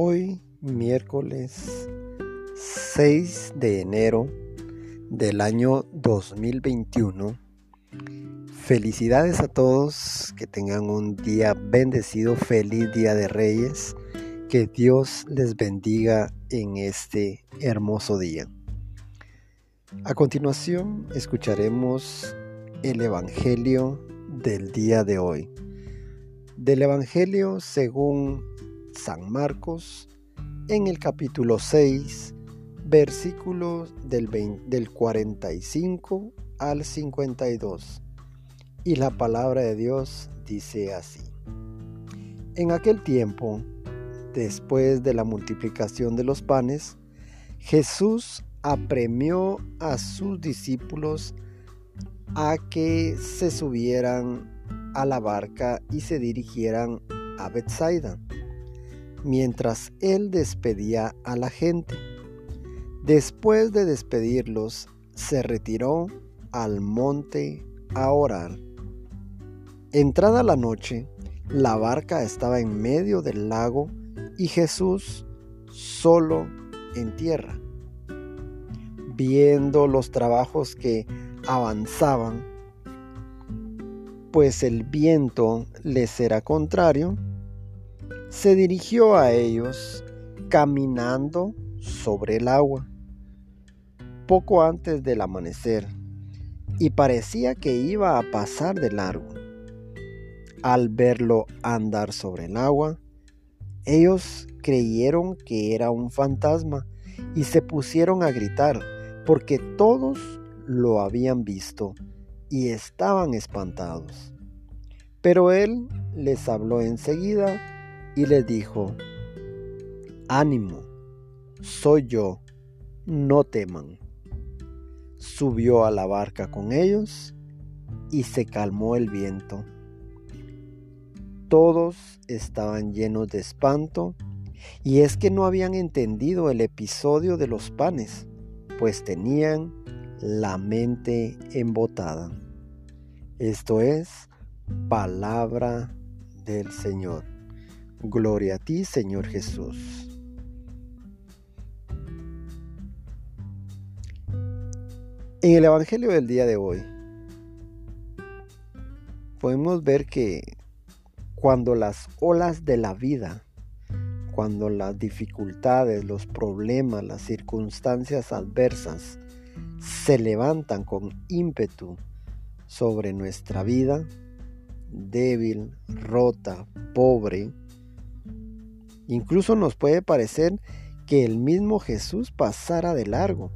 Hoy, miércoles 6 de enero del año 2021. Felicidades a todos, que tengan un día bendecido, feliz día de Reyes, que Dios les bendiga en este hermoso día. A continuación escucharemos el Evangelio del día de hoy. Del Evangelio según San Marcos en el capítulo 6, versículos del, del 45 al 52. Y la palabra de Dios dice así. En aquel tiempo, después de la multiplicación de los panes, Jesús apremió a sus discípulos a que se subieran a la barca y se dirigieran a Bethsaida mientras él despedía a la gente. Después de despedirlos, se retiró al monte a orar. Entrada la noche, la barca estaba en medio del lago y Jesús solo en tierra. Viendo los trabajos que avanzaban, pues el viento les era contrario, se dirigió a ellos caminando sobre el agua poco antes del amanecer y parecía que iba a pasar de largo. Al verlo andar sobre el agua, ellos creyeron que era un fantasma y se pusieron a gritar porque todos lo habían visto y estaban espantados. Pero él les habló enseguida y les dijo, ánimo, soy yo, no teman. Subió a la barca con ellos y se calmó el viento. Todos estaban llenos de espanto y es que no habían entendido el episodio de los panes, pues tenían la mente embotada. Esto es palabra del Señor. Gloria a ti, Señor Jesús. En el Evangelio del día de hoy podemos ver que cuando las olas de la vida, cuando las dificultades, los problemas, las circunstancias adversas se levantan con ímpetu sobre nuestra vida, débil, rota, pobre, Incluso nos puede parecer que el mismo Jesús pasara de largo,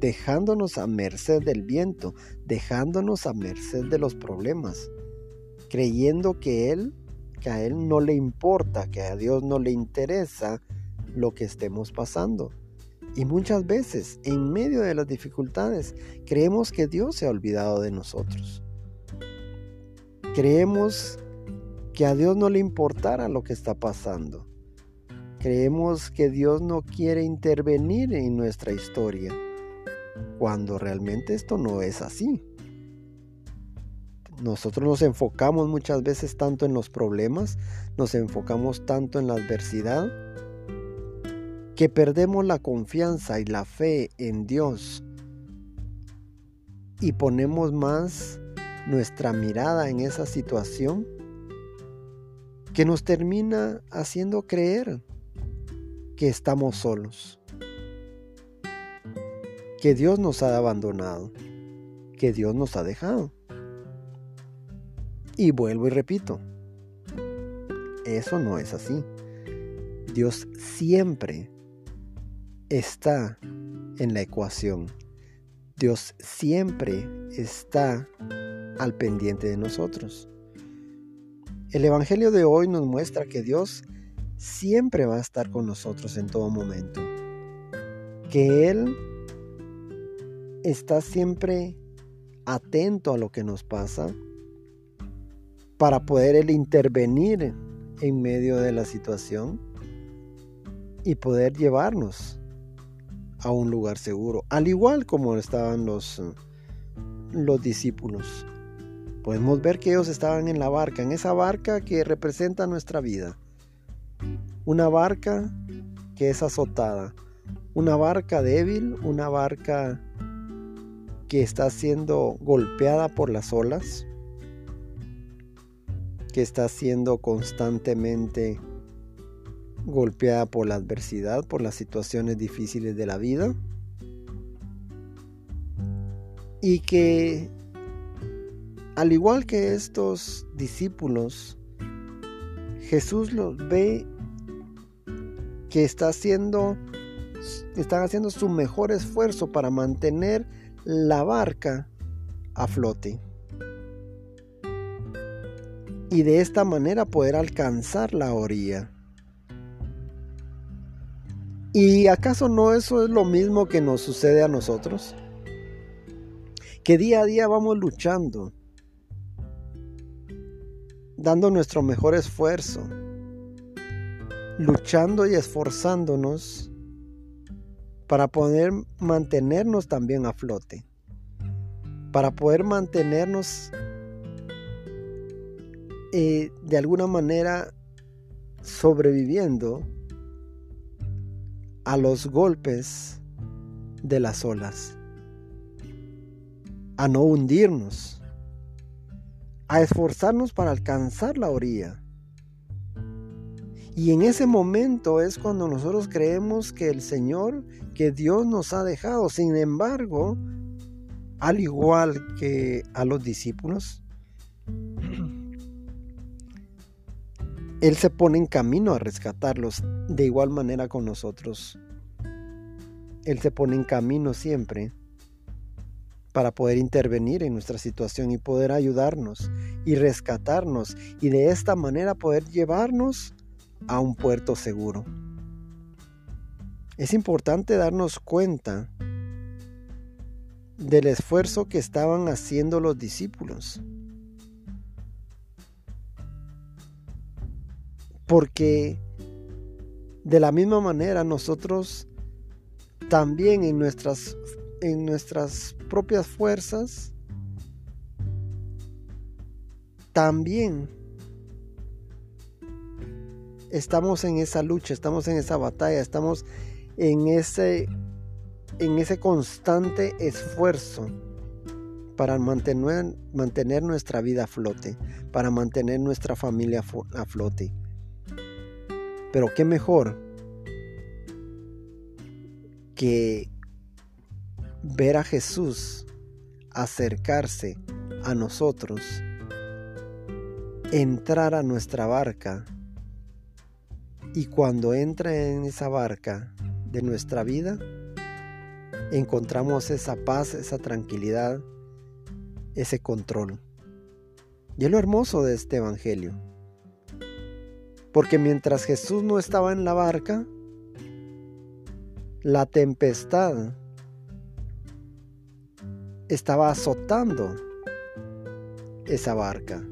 dejándonos a merced del viento, dejándonos a merced de los problemas, creyendo que Él, que a Él no le importa, que a Dios no le interesa lo que estemos pasando. Y muchas veces, en medio de las dificultades, creemos que Dios se ha olvidado de nosotros. Creemos que a Dios no le importara lo que está pasando. Creemos que Dios no quiere intervenir en nuestra historia, cuando realmente esto no es así. Nosotros nos enfocamos muchas veces tanto en los problemas, nos enfocamos tanto en la adversidad, que perdemos la confianza y la fe en Dios y ponemos más nuestra mirada en esa situación que nos termina haciendo creer que estamos solos, que Dios nos ha abandonado, que Dios nos ha dejado. Y vuelvo y repito, eso no es así. Dios siempre está en la ecuación. Dios siempre está al pendiente de nosotros. El Evangelio de hoy nos muestra que Dios siempre va a estar con nosotros en todo momento. Que Él está siempre atento a lo que nos pasa para poder Él intervenir en medio de la situación y poder llevarnos a un lugar seguro, al igual como estaban los, los discípulos. Podemos ver que ellos estaban en la barca, en esa barca que representa nuestra vida una barca que es azotada. Una barca débil, una barca que está siendo golpeada por las olas, que está siendo constantemente golpeada por la adversidad, por las situaciones difíciles de la vida, y que al igual que estos discípulos, Jesús los ve que está haciendo, están haciendo su mejor esfuerzo para mantener la barca a flote. Y de esta manera poder alcanzar la orilla. ¿Y acaso no eso es lo mismo que nos sucede a nosotros? Que día a día vamos luchando, dando nuestro mejor esfuerzo, luchando y esforzándonos para poder mantenernos también a flote, para poder mantenernos eh, de alguna manera sobreviviendo a los golpes de las olas, a no hundirnos, a esforzarnos para alcanzar la orilla y en ese momento es cuando nosotros creemos que el Señor, que Dios nos ha dejado. Sin embargo, al igual que a los discípulos, Él se pone en camino a rescatarlos de igual manera con nosotros. Él se pone en camino siempre para poder intervenir en nuestra situación y poder ayudarnos y rescatarnos y de esta manera poder llevarnos a un puerto seguro. Es importante darnos cuenta del esfuerzo que estaban haciendo los discípulos. Porque de la misma manera nosotros también en nuestras, en nuestras propias fuerzas, también estamos en esa lucha, estamos en esa batalla, estamos en ese, en ese constante esfuerzo para mantener, mantener nuestra vida a flote, para mantener nuestra familia a flote. Pero qué mejor que ver a Jesús acercarse a nosotros, entrar a nuestra barca y cuando entra en esa barca de nuestra vida, encontramos esa paz, esa tranquilidad, ese control. Y es lo hermoso de este Evangelio. Porque mientras Jesús no estaba en la barca, la tempestad estaba azotando esa barca.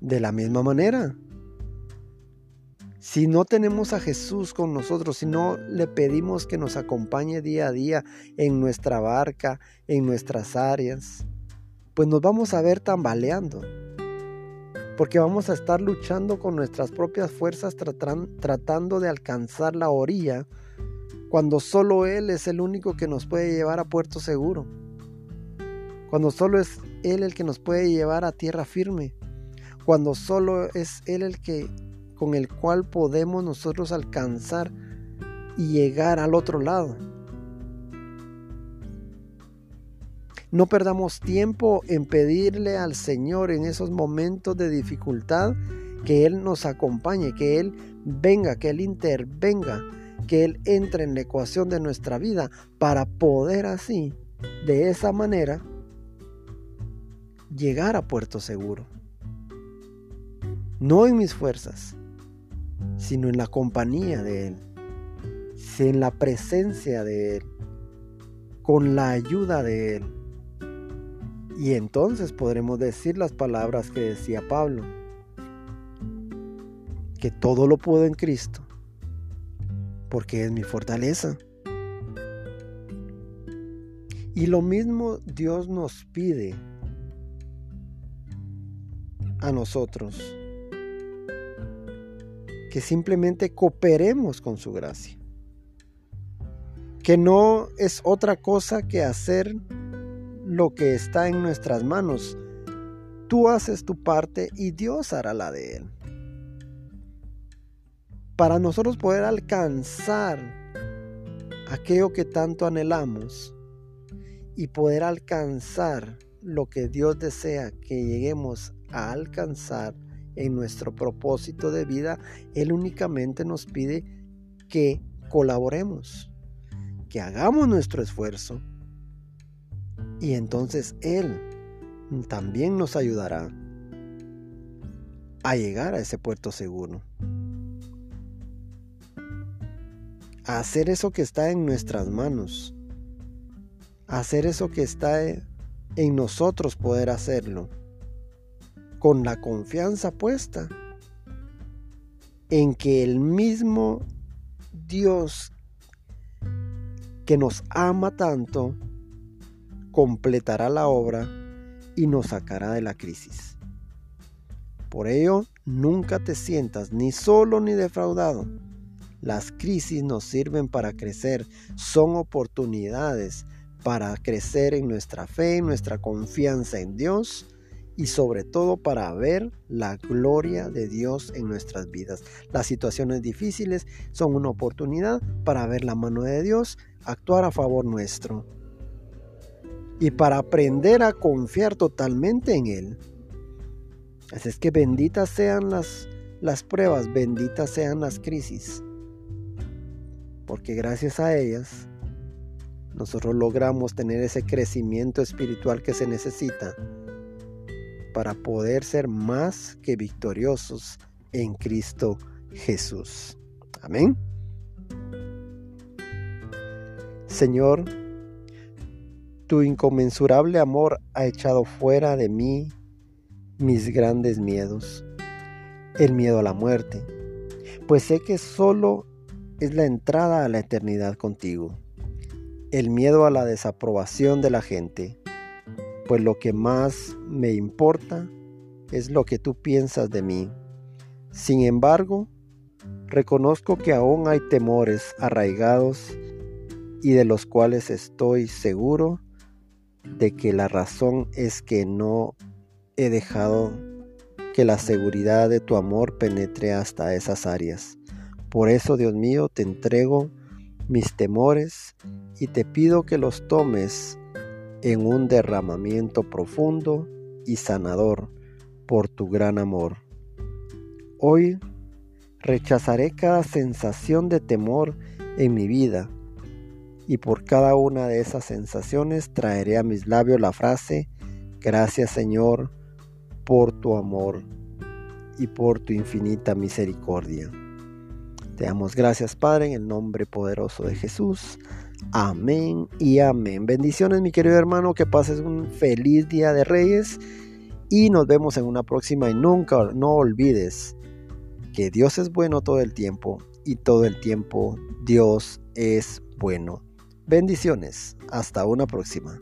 De la misma manera, si no tenemos a Jesús con nosotros, si no le pedimos que nos acompañe día a día en nuestra barca, en nuestras áreas, pues nos vamos a ver tambaleando. Porque vamos a estar luchando con nuestras propias fuerzas tratando de alcanzar la orilla cuando solo Él es el único que nos puede llevar a puerto seguro. Cuando solo es Él el que nos puede llevar a tierra firme. Cuando solo es Él el que con el cual podemos nosotros alcanzar y llegar al otro lado. No perdamos tiempo en pedirle al Señor en esos momentos de dificultad que Él nos acompañe, que Él venga, que Él intervenga, que Él entre en la ecuación de nuestra vida para poder así, de esa manera, llegar a puerto seguro. No en mis fuerzas, sino en la compañía de Él, en la presencia de Él, con la ayuda de Él. Y entonces podremos decir las palabras que decía Pablo, que todo lo puedo en Cristo, porque es mi fortaleza. Y lo mismo Dios nos pide a nosotros que simplemente cooperemos con su gracia. Que no es otra cosa que hacer lo que está en nuestras manos. Tú haces tu parte y Dios hará la de él. Para nosotros poder alcanzar aquello que tanto anhelamos y poder alcanzar lo que Dios desea que lleguemos a alcanzar en nuestro propósito de vida, Él únicamente nos pide que colaboremos, que hagamos nuestro esfuerzo y entonces Él también nos ayudará a llegar a ese puerto seguro. Hacer eso que está en nuestras manos. Hacer eso que está en nosotros poder hacerlo con la confianza puesta en que el mismo Dios que nos ama tanto completará la obra y nos sacará de la crisis. Por ello, nunca te sientas ni solo ni defraudado. Las crisis nos sirven para crecer, son oportunidades para crecer en nuestra fe, en nuestra confianza en Dios y sobre todo para ver la gloria de Dios en nuestras vidas. Las situaciones difíciles son una oportunidad para ver la mano de Dios actuar a favor nuestro y para aprender a confiar totalmente en Él. Así es que benditas sean las, las pruebas, benditas sean las crisis, porque gracias a ellas nosotros logramos tener ese crecimiento espiritual que se necesita para poder ser más que victoriosos en Cristo Jesús. Amén. Señor, tu inconmensurable amor ha echado fuera de mí mis grandes miedos, el miedo a la muerte, pues sé que solo es la entrada a la eternidad contigo, el miedo a la desaprobación de la gente, pues lo que más me importa es lo que tú piensas de mí. Sin embargo, reconozco que aún hay temores arraigados y de los cuales estoy seguro de que la razón es que no he dejado que la seguridad de tu amor penetre hasta esas áreas. Por eso, Dios mío, te entrego mis temores y te pido que los tomes en un derramamiento profundo y sanador por tu gran amor. Hoy rechazaré cada sensación de temor en mi vida y por cada una de esas sensaciones traeré a mis labios la frase, gracias Señor por tu amor y por tu infinita misericordia. Te damos gracias Padre en el nombre poderoso de Jesús. Amén y amén. Bendiciones mi querido hermano, que pases un feliz día de Reyes y nos vemos en una próxima y nunca no olvides que Dios es bueno todo el tiempo y todo el tiempo Dios es bueno. Bendiciones, hasta una próxima.